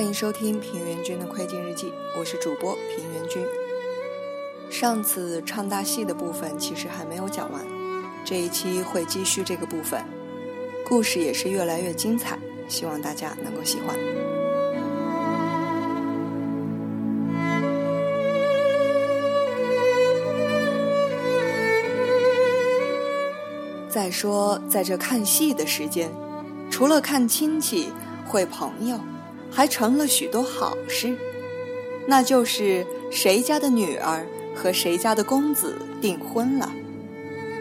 欢迎收听平原君的窥镜日记，我是主播平原君。上次唱大戏的部分其实还没有讲完，这一期会继续这个部分，故事也是越来越精彩，希望大家能够喜欢。再说，在这看戏的时间，除了看亲戚、会朋友。还成了许多好事，那就是谁家的女儿和谁家的公子订婚了，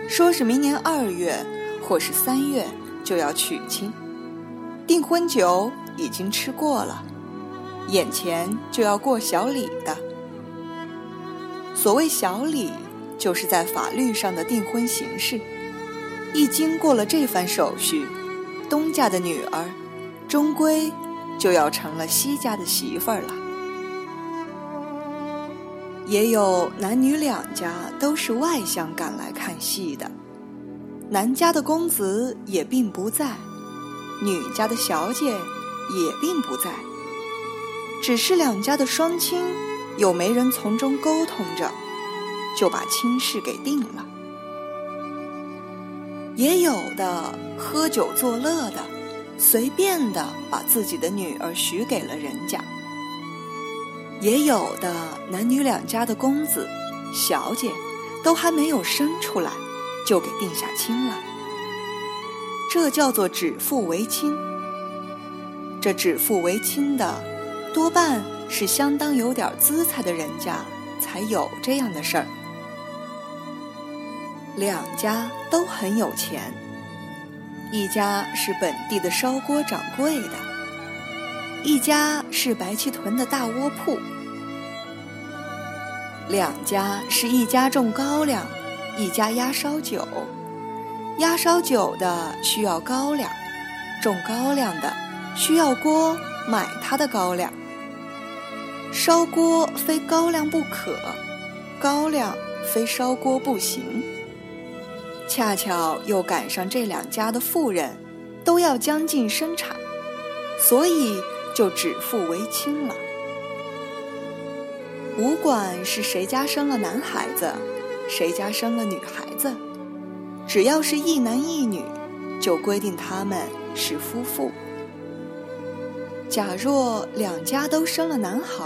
说是明年二月或是三月就要娶亲，订婚酒已经吃过了，眼前就要过小礼的。所谓小礼，就是在法律上的订婚形式。一经过了这番手续，东家的女儿终归。就要成了西家的媳妇儿了。也有男女两家都是外乡赶来看戏的，男家的公子也并不在，女家的小姐也并不在，只是两家的双亲有媒人从中沟通着，就把亲事给定了。也有的喝酒作乐的。随便的把自己的女儿许给了人家，也有的男女两家的公子、小姐都还没有生出来，就给定下亲了。这叫做指腹为亲。这指腹为亲的，多半是相当有点姿彩的人家才有这样的事儿。两家都很有钱。一家是本地的烧锅掌柜的，一家是白旗屯的大窝铺。两家是一家种高粱，一家压烧酒。压烧酒的需要高粱，种高粱的需要锅买他的高粱。烧锅非高粱不可，高粱非烧锅不行。恰巧又赶上这两家的妇人，都要将近生产，所以就指腹为亲了。无管是谁家生了男孩子，谁家生了女孩子，只要是一男一女，就规定他们是夫妇。假若两家都生了男孩，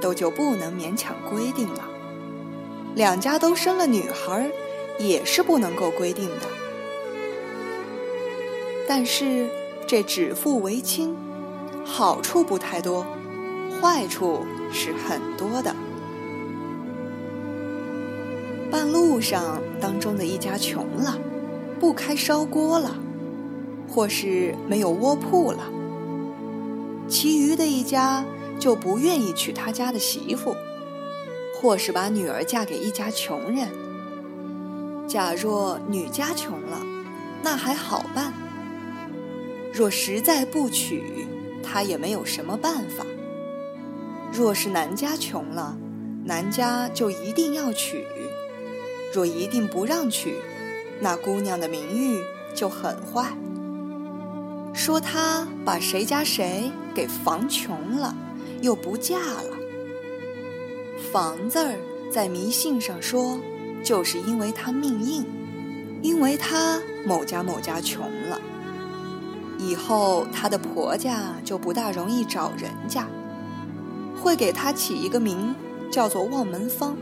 都就不能勉强规定了；两家都生了女孩。也是不能够规定的，但是这指腹为亲，好处不太多，坏处是很多的。半路上当中的一家穷了，不开烧锅了，或是没有窝铺了，其余的一家就不愿意娶他家的媳妇，或是把女儿嫁给一家穷人。假若女家穷了，那还好办；若实在不娶，他也没有什么办法。若是男家穷了，男家就一定要娶；若一定不让娶，那姑娘的名誉就很坏，说他把谁家谁给防穷了，又不嫁了。房字儿在迷信上说。就是因为她命硬，因为她某家某家穷了，以后她的婆家就不大容易找人家，会给她起一个名叫做望门芳。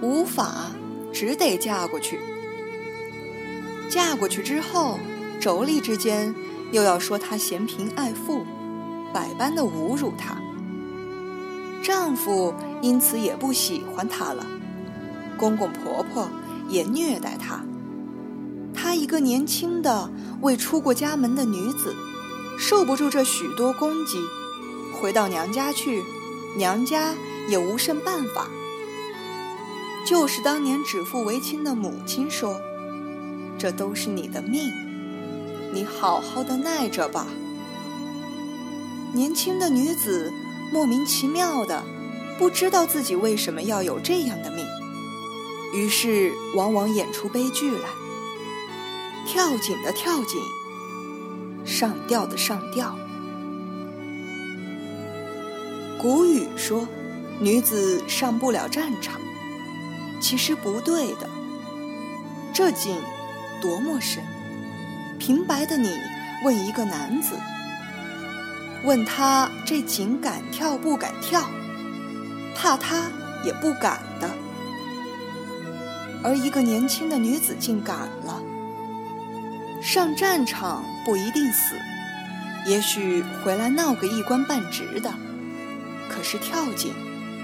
无法，只得嫁过去。嫁过去之后，妯娌之间又要说她嫌贫爱富，百般的侮辱她。丈夫因此也不喜欢她了。公公婆婆也虐待她，她一个年轻的未出过家门的女子，受不住这许多攻击，回到娘家去，娘家也无甚办法。就是当年指腹为亲的母亲说：“这都是你的命，你好好的耐着吧。”年轻的女子莫名其妙的，不知道自己为什么要有这样的命。于是，往往演出悲剧来。跳井的跳井，上吊的上吊。古语说，女子上不了战场，其实不对的。这井多么深，平白的你问一个男子，问他这井敢跳不敢跳，怕他也不敢。而一个年轻的女子竟敢了。上战场不一定死，也许回来闹个一官半职的。可是跳井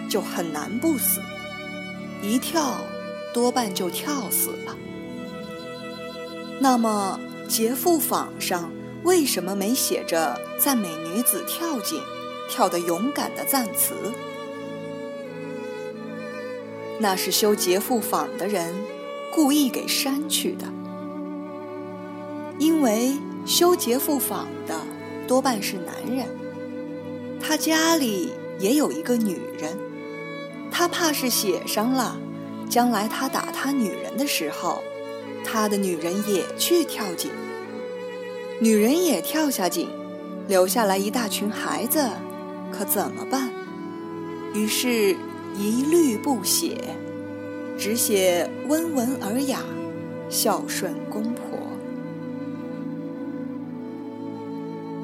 就很难不死，一跳多半就跳死了。那么劫富坊上为什么没写着赞美女子跳井跳得勇敢的赞词？那是修劫富坊的人故意给删去的，因为修劫富坊的多半是男人，他家里。也有一个女人，他怕是写上了，将来他打他女人的时候，他的女人也去跳井，女人也跳下井，留下来一大群孩子，可怎么办？于是，一律不写，只写温文尔雅，孝顺公婆。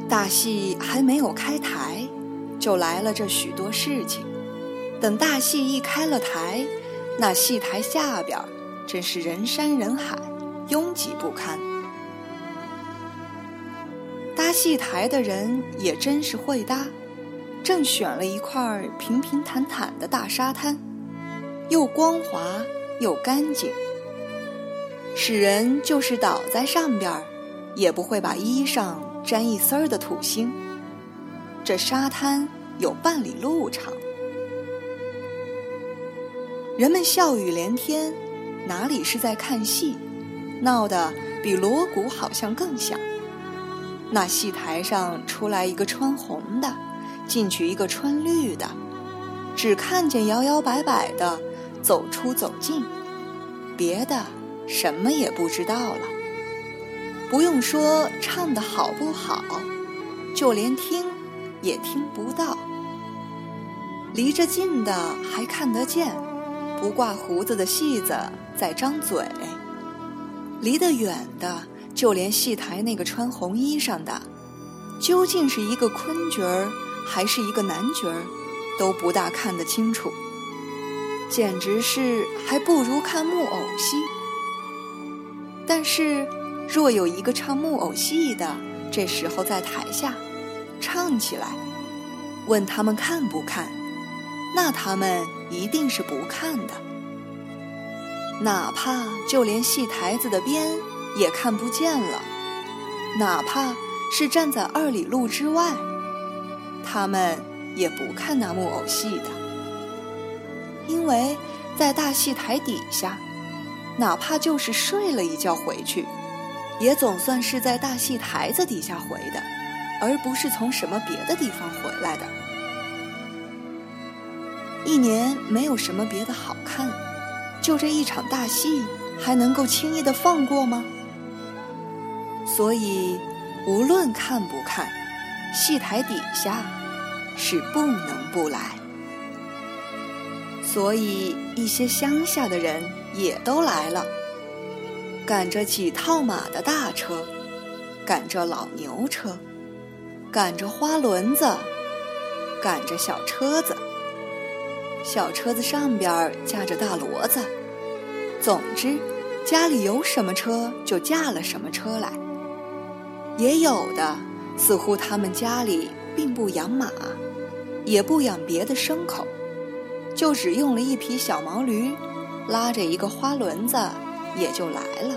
大戏还没有开台。就来了这许多事情，等大戏一开了台，那戏台下边真是人山人海，拥挤不堪。搭戏台的人也真是会搭，正选了一块平平坦坦的大沙滩，又光滑又干净，使人就是倒在上边也不会把衣裳沾一丝儿的土星。这沙滩有半里路长，人们笑语连天，哪里是在看戏，闹得比锣鼓好像更响。那戏台上出来一个穿红的，进去一个穿绿的，只看见摇摇摆摆的走出走进，别的什么也不知道了。不用说唱的好不好，就连听。也听不到，离着近的还看得见，不挂胡子的戏子在张嘴；离得远的，就连戏台那个穿红衣裳的，究竟是一个坤角儿还是一个男角儿，都不大看得清楚，简直是还不如看木偶戏。但是，若有一个唱木偶戏的，这时候在台下。唱起来，问他们看不看？那他们一定是不看的。哪怕就连戏台子的边也看不见了，哪怕是站在二里路之外，他们也不看那木偶戏的。因为在大戏台底下，哪怕就是睡了一觉回去，也总算是在大戏台子底下回的。而不是从什么别的地方回来的。一年没有什么别的好看，就这一场大戏，还能够轻易的放过吗？所以，无论看不看，戏台底下是不能不来。所以，一些乡下的人也都来了，赶着几套马的大车，赶着老牛车。赶着花轮子，赶着小车子，小车子上边架着大骡子。总之，家里有什么车就架了什么车来。也有的，似乎他们家里并不养马，也不养别的牲口，就只用了一匹小毛驴，拉着一个花轮子，也就来了。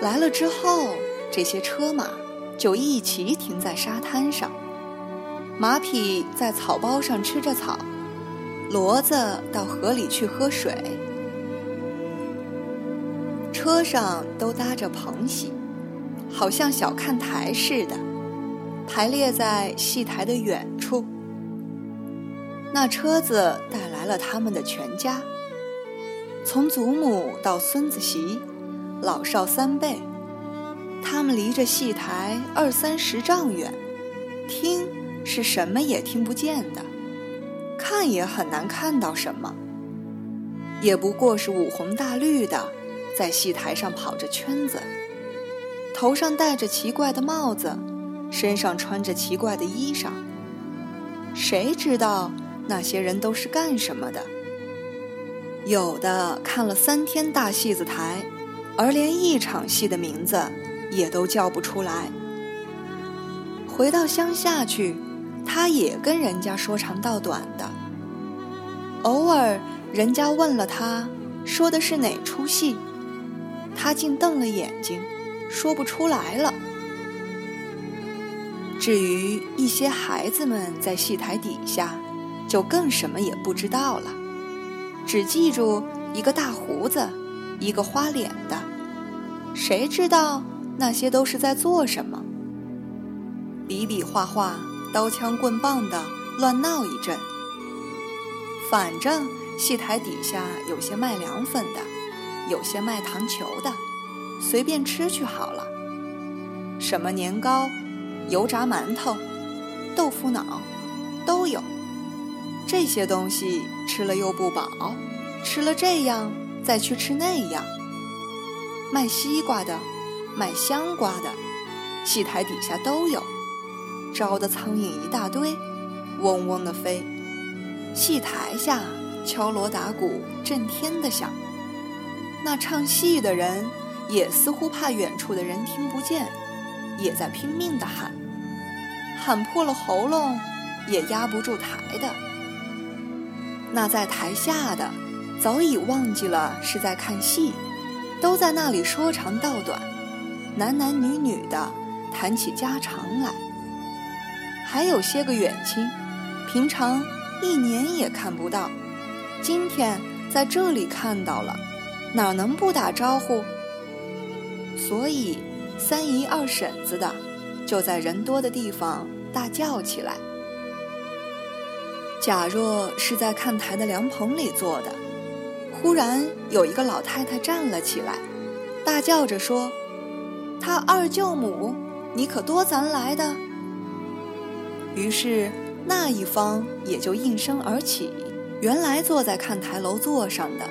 来了之后。这些车马就一齐停在沙滩上，马匹在草包上吃着草，骡子到河里去喝水。车上都搭着棚席，好像小看台似的，排列在戏台的远处。那车子带来了他们的全家，从祖母到孙子媳，老少三辈。他们离着戏台二三十丈远，听是什么也听不见的，看也很难看到什么，也不过是五红大绿的，在戏台上跑着圈子，头上戴着奇怪的帽子，身上穿着奇怪的衣裳。谁知道那些人都是干什么的？有的看了三天大戏子台，而连一场戏的名字也都叫不出来。回到乡下去，他也跟人家说长道短的。偶尔人家问了他，说的是哪出戏，他竟瞪了眼睛，说不出来了。至于一些孩子们在戏台底下，就更什么也不知道了，只记住一个大胡子，一个花脸的，谁知道那些都是在做什么？比比划划，刀枪棍棒的乱闹一阵。反正戏台底下有些卖凉粉的，有些卖糖球的，随便吃去好了。什么年糕？油炸馒头、豆腐脑都有，这些东西吃了又不饱，吃了这样再去吃那样。卖西瓜的、卖香瓜的，戏台底下都有，招的苍蝇一大堆，嗡嗡的飞。戏台下敲锣打鼓，震天的响。那唱戏的人也似乎怕远处的人听不见。也在拼命地喊，喊破了喉咙，也压不住台的。那在台下的，早已忘记了是在看戏，都在那里说长道短，男男女女的谈起家常来。还有些个远亲，平常一年也看不到，今天在这里看到了，哪能不打招呼？所以。三姨二婶子的，就在人多的地方大叫起来。假若是在看台的凉棚里坐的，忽然有一个老太太站了起来，大叫着说：“他二舅母，你可多咱来的。”于是那一方也就应声而起。原来坐在看台楼座上的，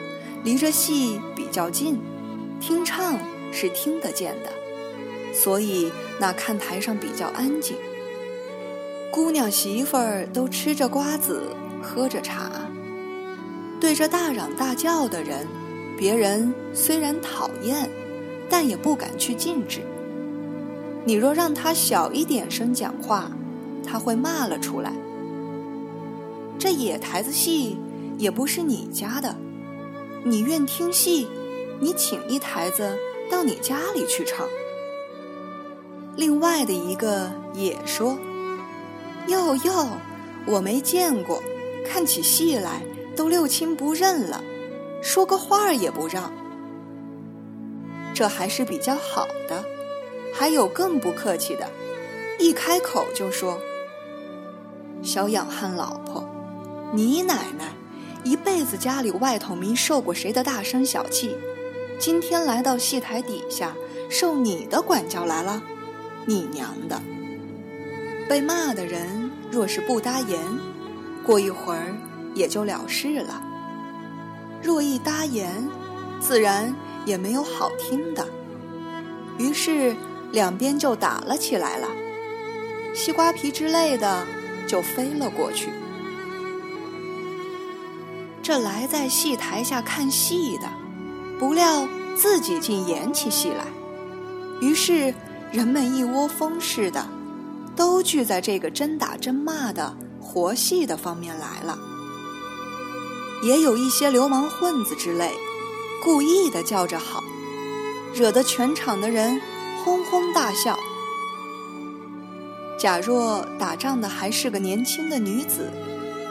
离着戏比较近，听唱是听得见的。所以那看台上比较安静，姑娘媳妇儿都吃着瓜子，喝着茶，对着大嚷大叫的人，别人虽然讨厌，但也不敢去禁止。你若让他小一点声讲话，他会骂了出来。这野台子戏也不是你家的，你愿听戏，你请一台子到你家里去唱。另外的一个也说：“哟哟，我没见过，看起戏来都六亲不认了，说个话儿也不让。这还是比较好的，还有更不客气的，一开口就说：‘小养汉老婆，你奶奶一辈子家里外头没受过谁的大声小气，今天来到戏台底下受你的管教来了。’”你娘的！被骂的人若是不搭言，过一会儿也就了事了；若一搭言，自然也没有好听的。于是两边就打了起来了，西瓜皮之类的就飞了过去。这来在戏台下看戏的，不料自己竟演起戏来，于是。人们一窝蜂似的，都聚在这个真打真骂的活戏的方面来了。也有一些流氓混子之类，故意的叫着好，惹得全场的人哄哄大笑。假若打仗的还是个年轻的女子，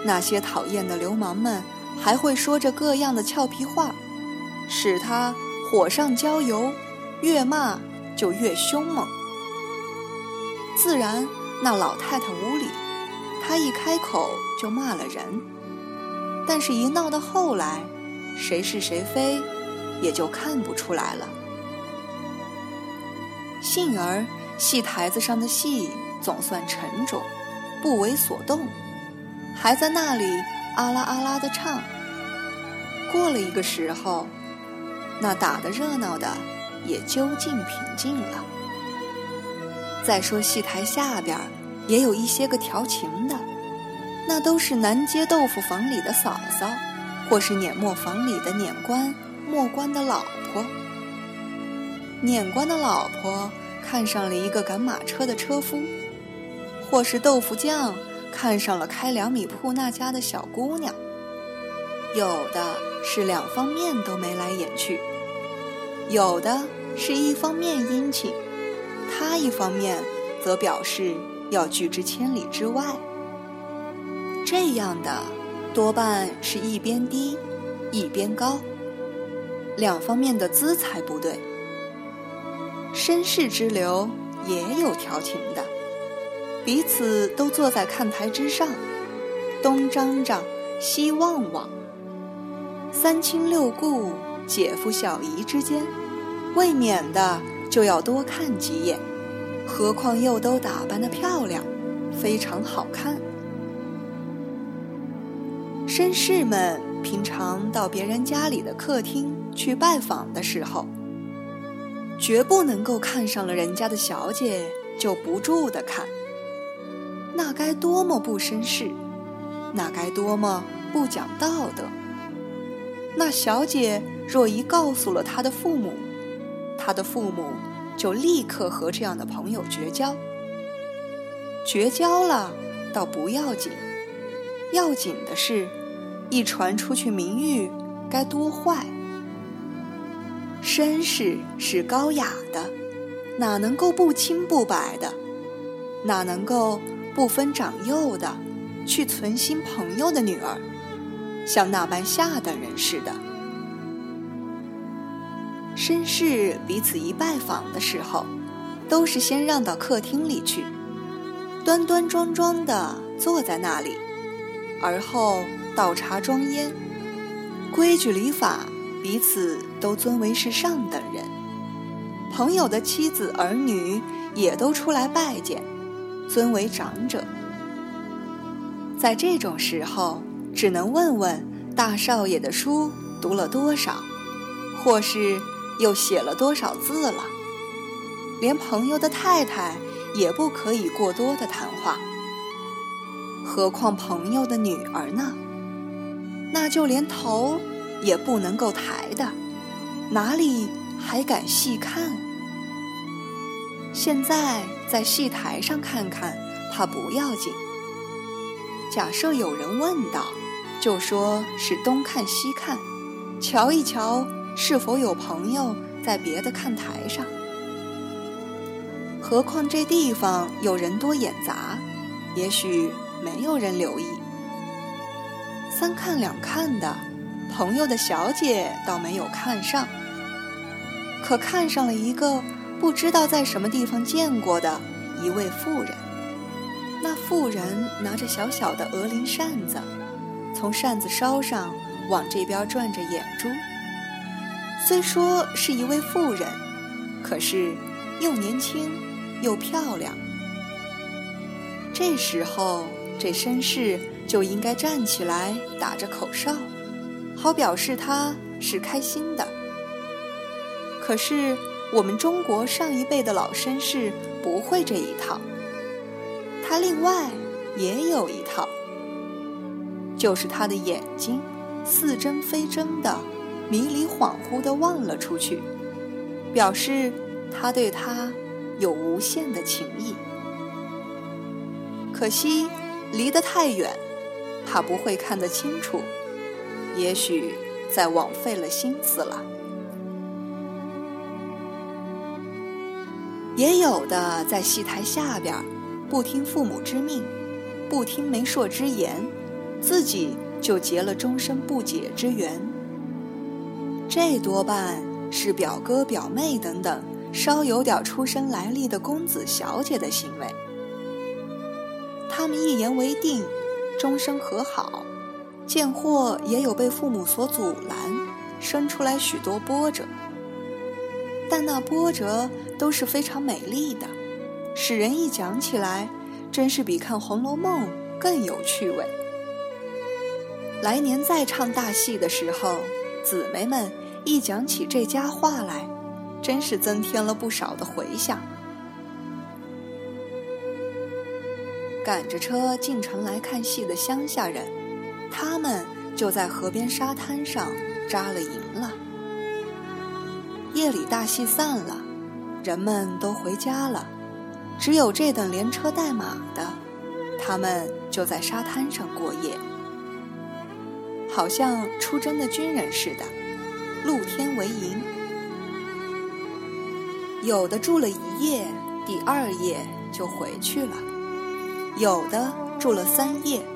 那些讨厌的流氓们还会说着各样的俏皮话，使他火上浇油，越骂。就越凶猛，自然那老太太无理，她一开口就骂了人。但是，一闹到后来，谁是谁非，也就看不出来了。幸而戏台子上的戏总算沉着，不为所动，还在那里啊啦啊啦的唱。过了一个时候，那打得热闹的也究竟平静了。再说戏台下边也有一些个调情的，那都是南街豆腐坊里的嫂嫂，或是碾磨坊里的碾官、磨官的老婆。碾官的老婆看上了一个赶马车的车夫，或是豆腐匠看上了开两米铺那家的小姑娘。有的是两方面都眉来眼去，有的是一方面殷勤，他一方面则表示要拒之千里之外。这样的多半是一边低，一边高，两方面的姿才不对。绅士之流也有调情的，彼此都坐在看台之上，东张张，西望望。三亲六故、姐夫小姨之间，未免的就要多看几眼，何况又都打扮的漂亮，非常好看。绅士们平常到别人家里的客厅去拜访的时候，绝不能够看上了人家的小姐就不住的看，那该多么不绅士，那该多么不讲道德。那小姐若一告诉了她的父母，她的父母就立刻和这样的朋友绝交。绝交了倒不要紧，要紧的是，一传出去名誉该多坏。绅士是高雅的，哪能够不清不白的？哪能够不分长幼的去存心朋友的女儿？像那般下等人似的，绅士彼此一拜访的时候，都是先让到客厅里去，端端庄庄的坐在那里，而后倒茶装烟，规矩礼法，彼此都尊为是上等人。朋友的妻子儿女也都出来拜见，尊为长者。在这种时候。只能问问大少爷的书读了多少，或是又写了多少字了。连朋友的太太也不可以过多的谈话，何况朋友的女儿呢？那就连头也不能够抬的，哪里还敢细看？现在在戏台上看看，怕不要紧。假设有人问道。就说是东看西看，瞧一瞧是否有朋友在别的看台上。何况这地方有人多眼杂，也许没有人留意。三看两看的，朋友的小姐倒没有看上，可看上了一个不知道在什么地方见过的一位妇人。那妇人拿着小小的鹅翎扇子。从扇子梢上往这边转着眼珠，虽说是一位妇人，可是又年轻又漂亮。这时候，这绅士就应该站起来打着口哨，好表示他是开心的。可是我们中国上一辈的老绅士不会这一套，他另外也有一套。就是他的眼睛，似真非真的，迷离恍惚地望了出去，表示他对他有无限的情意。可惜离得太远，他不会看得清楚，也许在枉费了心思了。也有的在戏台下边，不听父母之命，不听媒妁之言。自己就结了终身不解之缘，这多半是表哥表妹等等稍有点出身来历的公子小姐的行为。他们一言为定，终身和好，见或也有被父母所阻拦，生出来许多波折。但那波折都是非常美丽的，使人一讲起来，真是比看《红楼梦》更有趣味。来年再唱大戏的时候，姊妹们一讲起这家话来，真是增添了不少的回响。赶着车进城来看戏的乡下人，他们就在河边沙滩上扎了营了。夜里大戏散了，人们都回家了，只有这等连车带马的，他们就在沙滩上过夜，好像出征的军人似的，露天为营。有的住了一夜，第二夜就回去了。有的住了三夜，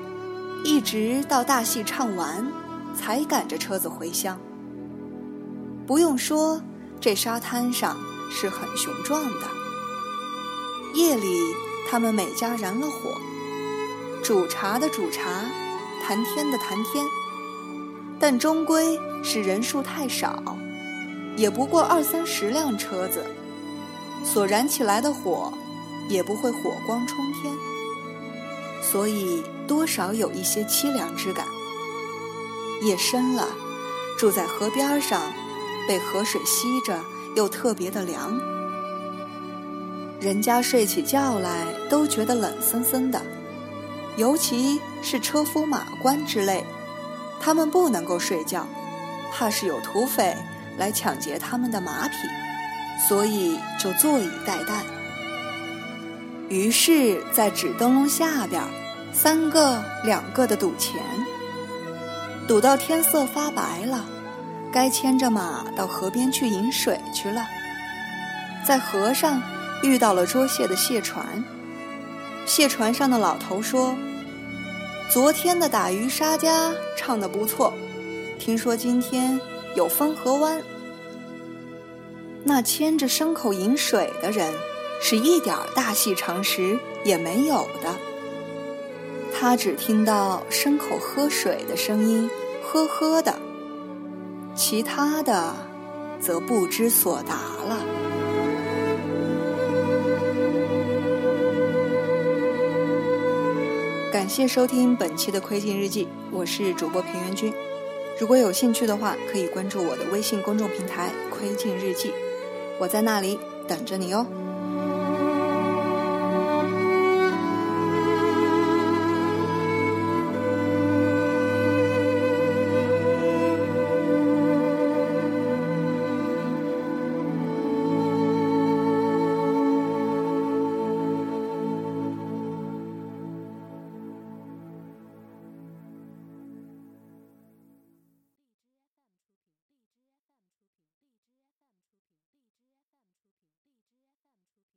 一直到大戏唱完，才赶着车子回乡。不用说，这沙滩上是很雄壮的。夜里，他们每家燃了火，煮茶的煮茶，谈天的谈天，但终归是人数太少，也不过二三十辆车子，所燃起来的火，也不会火光冲天。所以多少有一些凄凉之感。夜深了，住在河边上，被河水吸着，又特别的凉。人家睡起觉来都觉得冷森森的，尤其是车夫、马官之类，他们不能够睡觉，怕是有土匪来抢劫他们的马匹，所以就坐以待旦。于是，在纸灯笼下边。三个两个的赌钱，赌到天色发白了，该牵着马到河边去饮水去了。在河上遇到了捉蟹的蟹船，蟹船上的老头说：“昨天的打渔杀家唱得不错，听说今天有风河湾。”那牵着牲口饮水的人，是一点大戏常识也没有的。他只听到牲口喝水的声音，呵呵的，其他的则不知所答了。感谢收听本期的《窥镜日记》，我是主播平原君。如果有兴趣的话，可以关注我的微信公众平台“窥镜日记”，我在那里等着你哦。